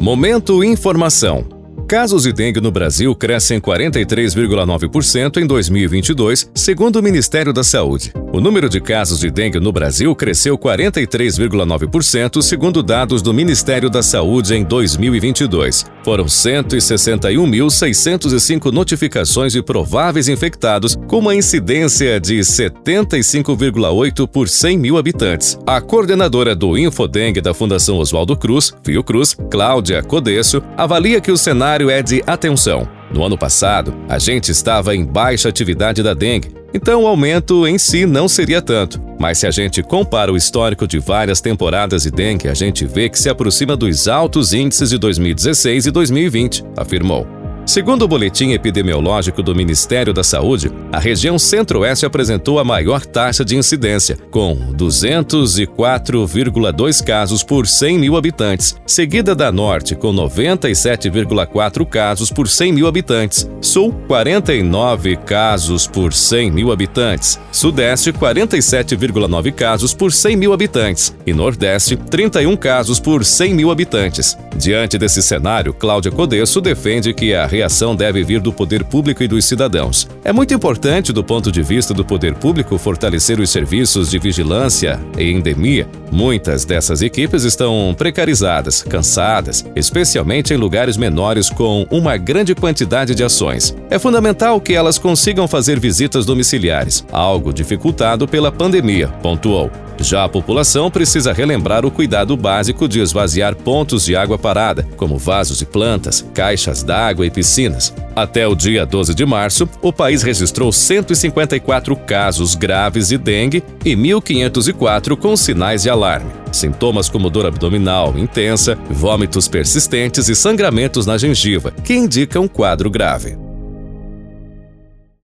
Momento Informação. Casos de dengue no Brasil crescem 43,9% em 2022, segundo o Ministério da Saúde. O número de casos de dengue no Brasil cresceu 43,9%, segundo dados do Ministério da Saúde em 2022. Foram 161.605 notificações de prováveis infectados, com uma incidência de 75,8 por 100 mil habitantes. A coordenadora do Infodengue da Fundação Oswaldo Cruz, Fiocruz, Cláudia Codesso, avalia que o cenário é de atenção. No ano passado, a gente estava em baixa atividade da dengue, então o aumento em si não seria tanto. Mas se a gente compara o histórico de várias temporadas de dengue, a gente vê que se aproxima dos altos índices de 2016 e 2020, afirmou. Segundo o boletim epidemiológico do Ministério da Saúde, a região Centro-Oeste apresentou a maior taxa de incidência, com 204,2 casos por 100 mil habitantes, seguida da Norte, com 97,4 casos por 100 mil habitantes, Sul, 49 casos por 100 mil habitantes, Sudeste, 47,9 casos por 100 mil habitantes e Nordeste, 31 casos por 100 mil habitantes. Diante desse cenário, Cláudia Codesso defende que a reação deve vir do poder público e dos cidadãos. É muito importante, do ponto de vista do poder público, fortalecer os serviços de vigilância e endemia. Muitas dessas equipes estão precarizadas, cansadas, especialmente em lugares menores com uma grande quantidade de ações. É fundamental que elas consigam fazer visitas domiciliares, algo dificultado pela pandemia, pontuou. Já a população precisa relembrar o cuidado básico de esvaziar pontos de água parada, como vasos e plantas, caixas d'água e piscinas. Até o dia 12 de março, o país registrou 154 casos graves de dengue e 1.504 com sinais de alarme. Sintomas como dor abdominal intensa, vômitos persistentes e sangramentos na gengiva, que indicam um quadro grave.